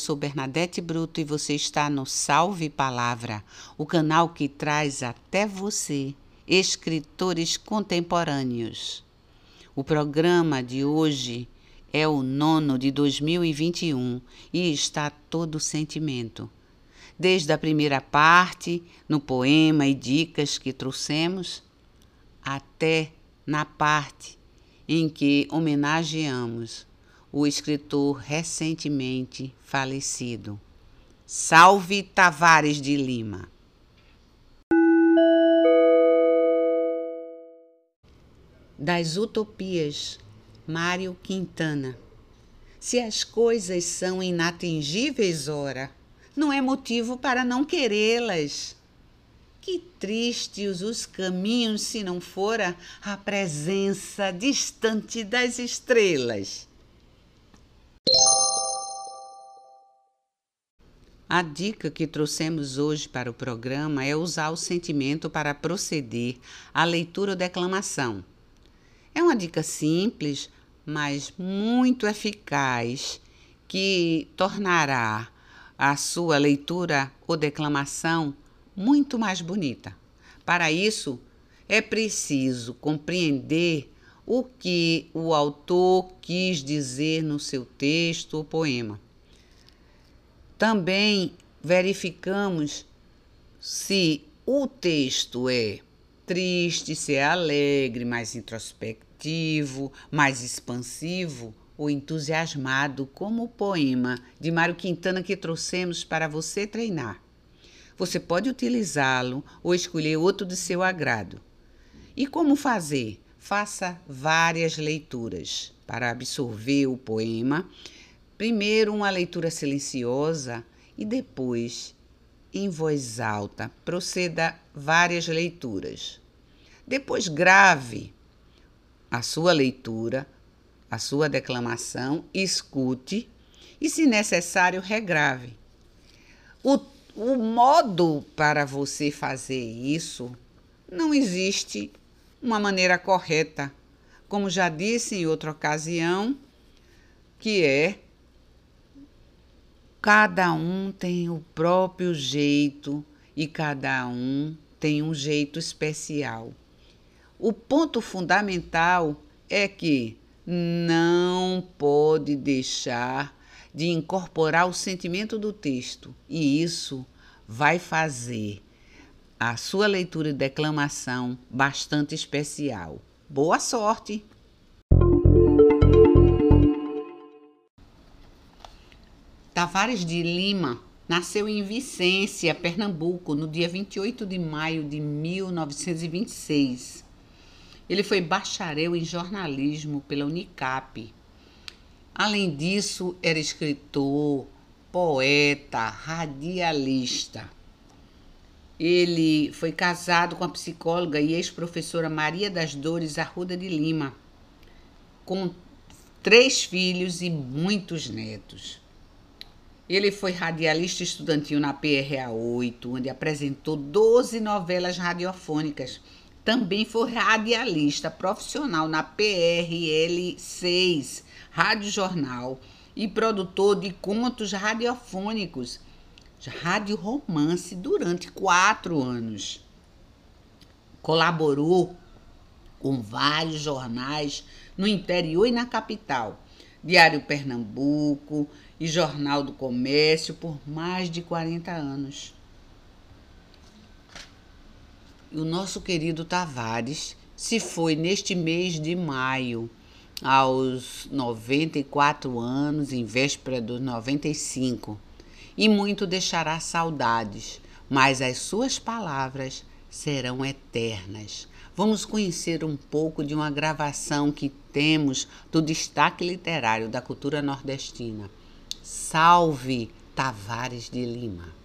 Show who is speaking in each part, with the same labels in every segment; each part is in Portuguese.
Speaker 1: sou Bernadette Bruto e você está no Salve Palavra, o canal que traz até você escritores contemporâneos. O programa de hoje é o nono de 2021 e está todo sentimento. Desde a primeira parte, no poema e dicas que trouxemos, até na parte em que homenageamos o escritor recentemente falecido. Salve Tavares de Lima. Das Utopias, Mário Quintana. Se as coisas são inatingíveis, ora, não é motivo para não querê-las. Que tristes os caminhos se não fora a presença distante das estrelas. A dica que trouxemos hoje para o programa é usar o sentimento para proceder à leitura ou declamação. É uma dica simples, mas muito eficaz, que tornará a sua leitura ou declamação muito mais bonita. Para isso, é preciso compreender o que o autor quis dizer no seu texto ou poema. Também verificamos se o texto é triste, se é alegre, mais introspectivo, mais expansivo ou entusiasmado, como o poema de Mário Quintana que trouxemos para você treinar. Você pode utilizá-lo ou escolher outro de seu agrado. E como fazer? Faça várias leituras para absorver o poema. Primeiro, uma leitura silenciosa e depois, em voz alta, proceda várias leituras. Depois, grave a sua leitura, a sua declamação, escute e, se necessário, regrave. O o modo para você fazer isso não existe uma maneira correta. Como já disse em outra ocasião, que é cada um tem o próprio jeito e cada um tem um jeito especial. O ponto fundamental é que não pode deixar de incorporar o sentimento do texto, e isso vai fazer a sua leitura e declamação bastante especial. Boa sorte! Tavares de Lima nasceu em Vicência, Pernambuco, no dia 28 de maio de 1926. Ele foi bacharel em jornalismo pela Unicap Além disso, era escritor, poeta, radialista. Ele foi casado com a psicóloga e ex-professora Maria das Dores Arruda de Lima, com três filhos e muitos netos. Ele foi radialista estudantil na PRA 8, onde apresentou 12 novelas radiofônicas. Também foi radialista profissional na PRL 6, Rádio Jornal e produtor de contos radiofônicos, rádio romance, durante quatro anos. Colaborou com vários jornais no interior e na capital, Diário Pernambuco e Jornal do Comércio por mais de 40 anos. E o nosso querido Tavares se foi neste mês de maio aos 94 anos, em véspera dos 95, e muito deixará saudades, mas as suas palavras serão eternas. Vamos conhecer um pouco de uma gravação que temos do destaque literário da cultura nordestina. Salve Tavares de Lima!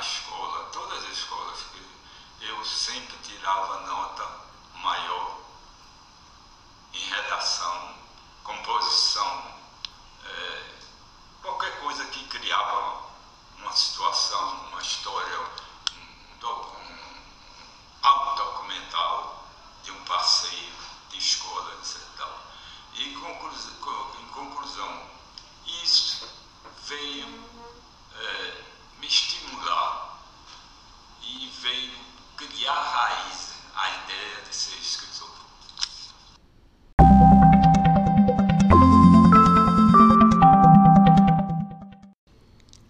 Speaker 2: Escola, todas as escolas que eu sempre tirava nota maior em redação, composição, é, qualquer coisa que criava uma situação, uma história, um, um, algo documental de um passeio de escola, etc. E em conclusão, isso veio é, me estimular veio criar raiz a ideia de ser escritor.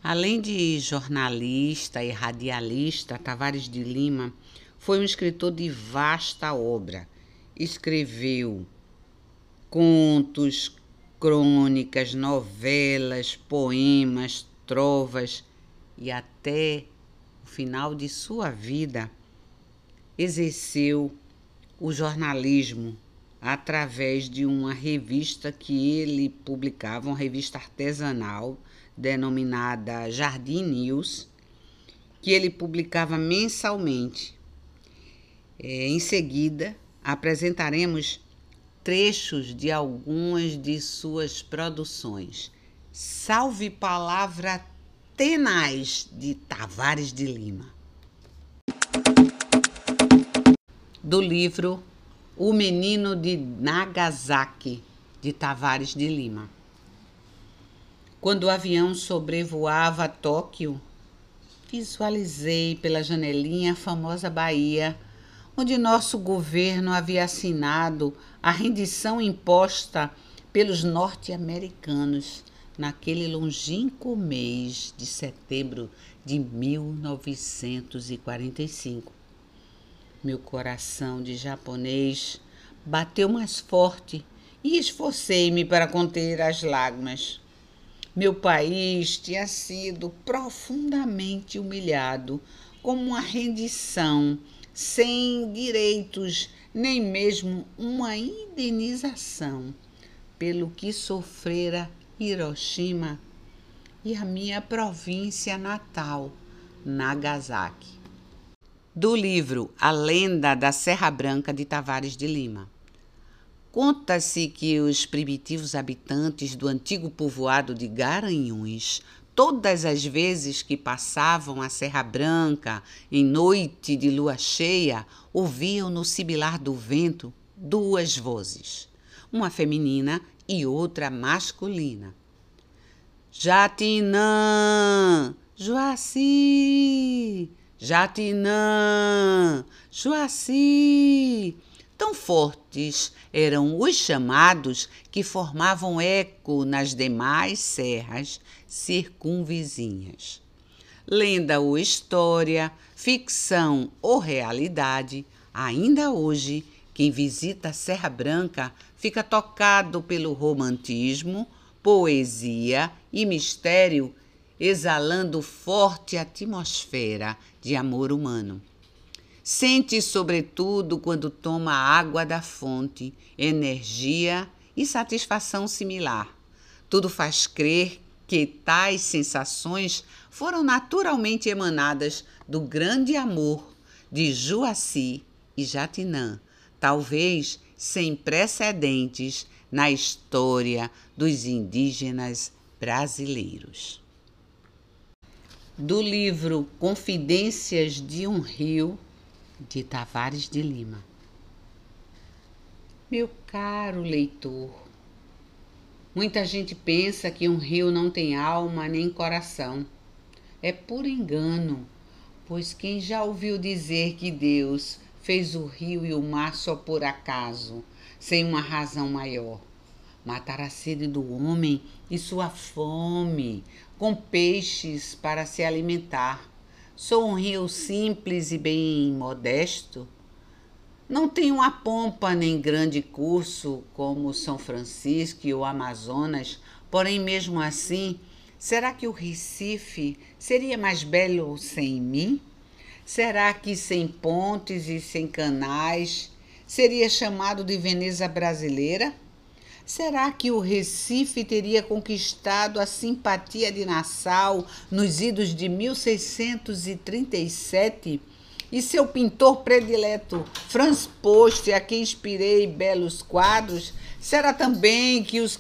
Speaker 1: Além de jornalista e radialista, Tavares de Lima foi um escritor de vasta obra. Escreveu contos, crônicas, novelas, poemas, trovas e até final de sua vida exerceu o jornalismo através de uma revista que ele publicava, uma revista artesanal denominada Jardim News, que ele publicava mensalmente. É, em seguida, apresentaremos trechos de algumas de suas produções. Salve Palavra Tenaz de Tavares de Lima. Do livro O Menino de Nagasaki, de Tavares de Lima. Quando o avião sobrevoava Tóquio, visualizei pela janelinha a famosa Bahia, onde nosso governo havia assinado a rendição imposta pelos norte-americanos naquele longínquo mês de setembro de 1945. Meu coração de japonês bateu mais forte e esforcei-me para conter as lágrimas. Meu país tinha sido profundamente humilhado, como uma rendição, sem direitos, nem mesmo uma indenização, pelo que sofrera Hiroshima e a minha província natal, Nagasaki. Do livro A Lenda da Serra Branca de Tavares de Lima. Conta-se que os primitivos habitantes do antigo povoado de Garanhuns, todas as vezes que passavam a Serra Branca em noite de lua cheia, ouviam no sibilar do vento duas vozes, uma feminina e outra masculina. Jatinã, Joaci, Jatinã, Joaci Tão fortes eram os chamados que formavam eco nas demais serras circunvizinhas. Lenda ou história, ficção ou realidade, ainda hoje, quem visita a Serra Branca fica tocado pelo romantismo, poesia e mistério, exalando forte atmosfera de amor humano. Sente, sobretudo, quando toma água da fonte, energia e satisfação similar. Tudo faz crer que tais sensações foram naturalmente emanadas do grande amor de Juaci e Jatinã, talvez sem precedentes na história dos indígenas brasileiros. Do livro Confidências de um Rio, de Tavares de Lima. Meu caro leitor, muita gente pensa que um rio não tem alma nem coração. É por engano, pois quem já ouviu dizer que Deus fez o rio e o mar só por acaso, sem uma razão maior. Matar a sede do homem e sua fome, com peixes para se alimentar. Sou um rio simples e bem modesto. Não tenho a pompa nem grande curso como São Francisco e o Amazonas, porém, mesmo assim, será que o Recife seria mais belo sem mim? Será que sem pontes e sem canais seria chamado de Veneza brasileira? Será que o Recife teria conquistado a simpatia de Nassau nos idos de 1637? E seu pintor predileto, Franz Post, a quem inspirei belos quadros, será também que os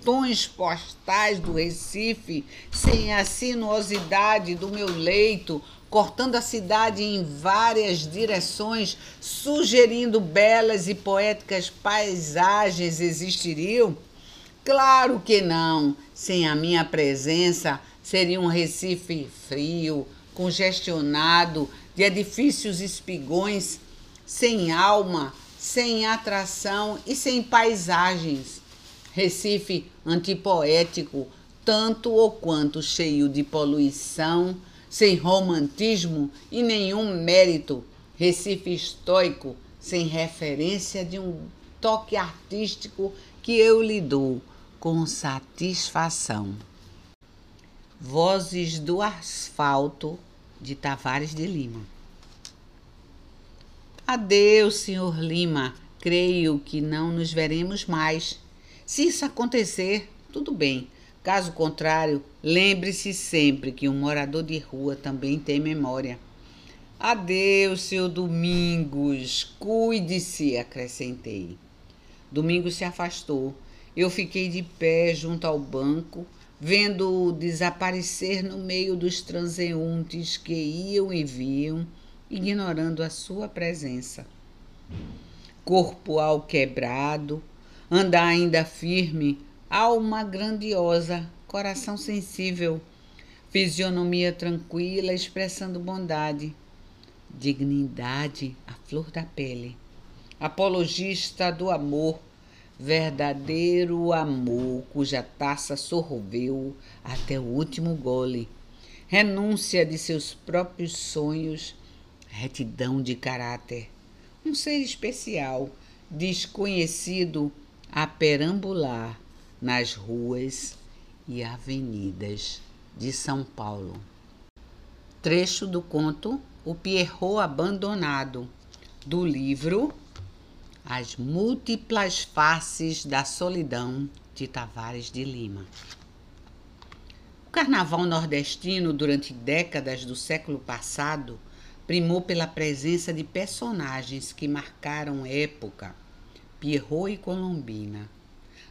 Speaker 1: cartões postais do Recife, sem a sinuosidade do meu leito, cortando a cidade em várias direções, sugerindo belas e poéticas paisagens existiriam? Claro que não. Sem a minha presença, seria um Recife frio, congestionado, de edifícios espigões, sem alma, sem atração e sem paisagens. Recife antipoético, tanto ou quanto cheio de poluição, sem romantismo e nenhum mérito, Recife estoico, sem referência de um toque artístico que eu lhe dou com satisfação. Vozes do Asfalto, de Tavares de Lima. Adeus, senhor Lima. Creio que não nos veremos mais. Se isso acontecer, tudo bem Caso contrário, lembre-se sempre que um morador de rua também tem memória. Adeus, seu Domingos. Cuide-se, acrescentei. Domingos se afastou. Eu fiquei de pé junto ao banco, vendo-o desaparecer no meio dos transeuntes que iam e viam, ignorando a sua presença. Corpo ao anda ainda firme, alma grandiosa, coração sensível, fisionomia tranquila, expressando bondade, dignidade à flor da pele, apologista do amor, verdadeiro amor cuja taça sorveu até o último gole, renúncia de seus próprios sonhos, retidão de caráter, um ser especial, desconhecido a perambular nas ruas e avenidas de São Paulo. Trecho do conto O Pierrot Abandonado, do livro As Múltiplas Faces da Solidão, de Tavares de Lima. O carnaval nordestino, durante décadas do século passado, primou pela presença de personagens que marcaram época, Pierrot e Colombina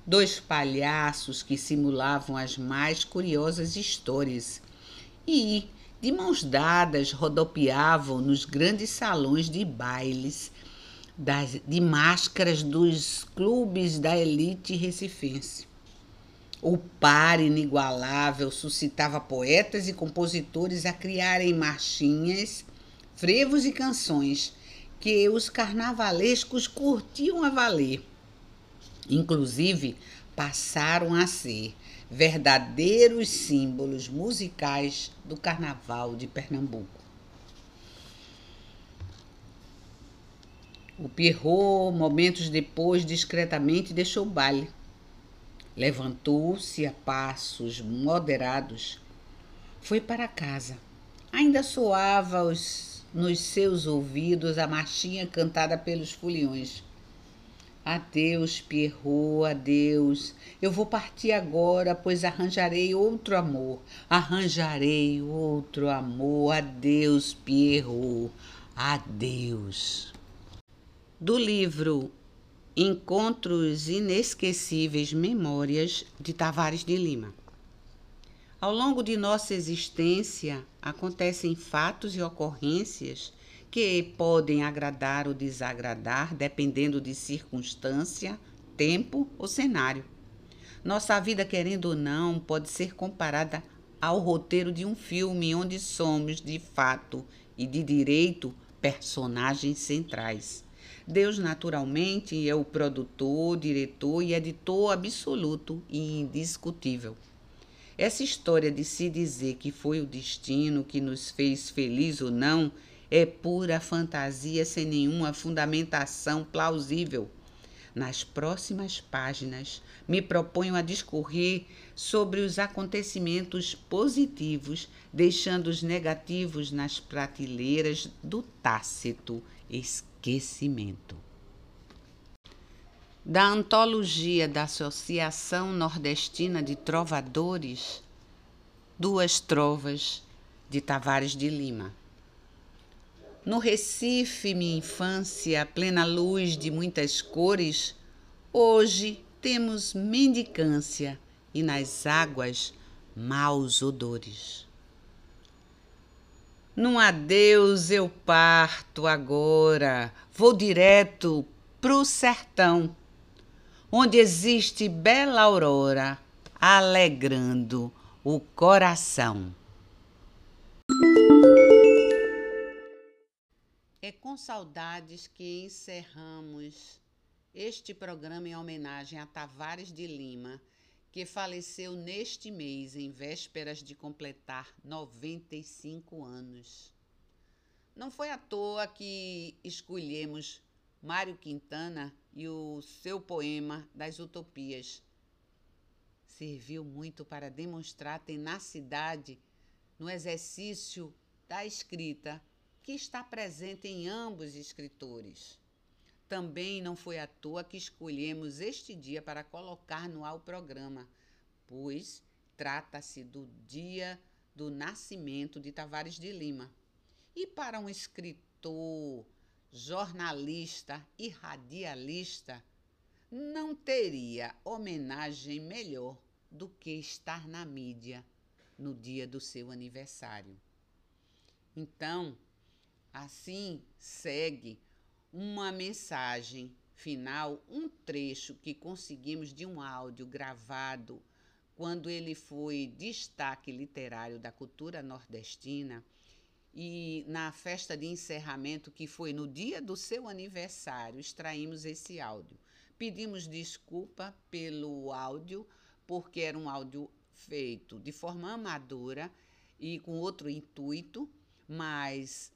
Speaker 1: dois palhaços que simulavam as mais curiosas histórias e, de mãos dadas, rodopiavam nos grandes salões de bailes das, de máscaras dos clubes da elite recifense. O par inigualável suscitava poetas e compositores a criarem marchinhas, frevos e canções que os carnavalescos curtiam a valer Inclusive, passaram a ser verdadeiros símbolos musicais do Carnaval de Pernambuco. O Pierrot, momentos depois, discretamente deixou o baile. Levantou-se a passos moderados, foi para casa. Ainda soava os, nos seus ouvidos a marchinha cantada pelos foliões Adeus, Pierrot, adeus. Eu vou partir agora, pois arranjarei outro amor. Arranjarei outro amor. Adeus, Pierrot. Adeus. Do livro Encontros Inesquecíveis Memórias de Tavares de Lima. Ao longo de nossa existência, acontecem fatos e ocorrências que podem agradar ou desagradar, dependendo de circunstância, tempo ou cenário. Nossa vida, querendo ou não, pode ser comparada ao roteiro de um filme onde somos, de fato e de direito, personagens centrais. Deus, naturalmente, é o produtor, diretor e editor absoluto e indiscutível. Essa história de se dizer que foi o destino que nos fez feliz ou não é pura fantasia sem nenhuma fundamentação plausível. Nas próximas páginas, me proponho a discorrer sobre os acontecimentos positivos, deixando os negativos nas prateleiras do tácito esquecimento. Da antologia da Associação Nordestina de Trovadores, Duas Trovas, de Tavares de Lima. No Recife, minha infância, plena luz de muitas cores, hoje temos mendicância e nas águas maus odores. Num adeus eu parto agora, vou direto pro sertão, onde existe bela aurora, alegrando o coração. É com saudades que encerramos este programa em homenagem a Tavares de Lima que faleceu neste mês, em vésperas de completar 95 anos. Não foi à toa que escolhemos Mário Quintana e o seu poema das Utopias. Serviu muito para demonstrar a tenacidade no exercício da escrita que está presente em ambos escritores. Também não foi à toa que escolhemos este dia para colocar no ar o programa, pois trata-se do dia do nascimento de Tavares de Lima. E para um escritor, jornalista e radialista, não teria homenagem melhor do que estar na mídia no dia do seu aniversário. Então, assim segue uma mensagem final, um trecho que conseguimos de um áudio gravado quando ele foi destaque literário da cultura nordestina e na festa de encerramento que foi no dia do seu aniversário, extraímos esse áudio. Pedimos desculpa pelo áudio, porque era um áudio feito de forma amadora e com outro intuito, mas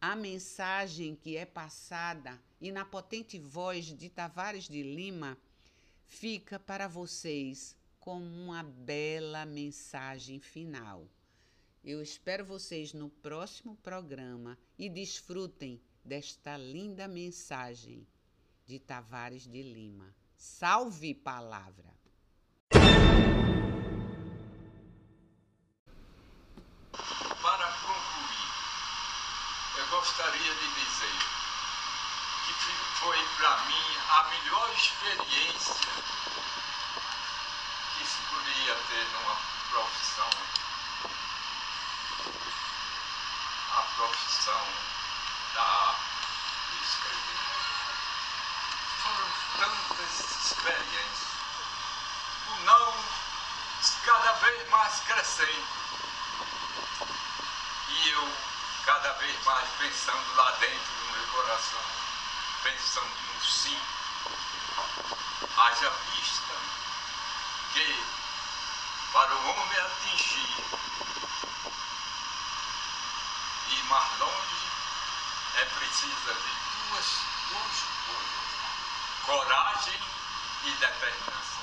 Speaker 1: a mensagem que é passada e na potente voz de Tavares de Lima fica para vocês como uma bela mensagem final. Eu espero vocês no próximo programa e desfrutem desta linda mensagem de Tavares de Lima. Salve palavra!
Speaker 2: gostaria de dizer que foi para mim a melhor experiência que se podia ter numa profissão. A profissão da de escrever. Foram tantas experiências. O não cada vez mais crescendo. E eu cada vez mais pensando lá dentro do meu coração, pensando no sim. Haja vista que para o homem atingir mais longe é preciso de duas, duas coisas, coragem e determinação.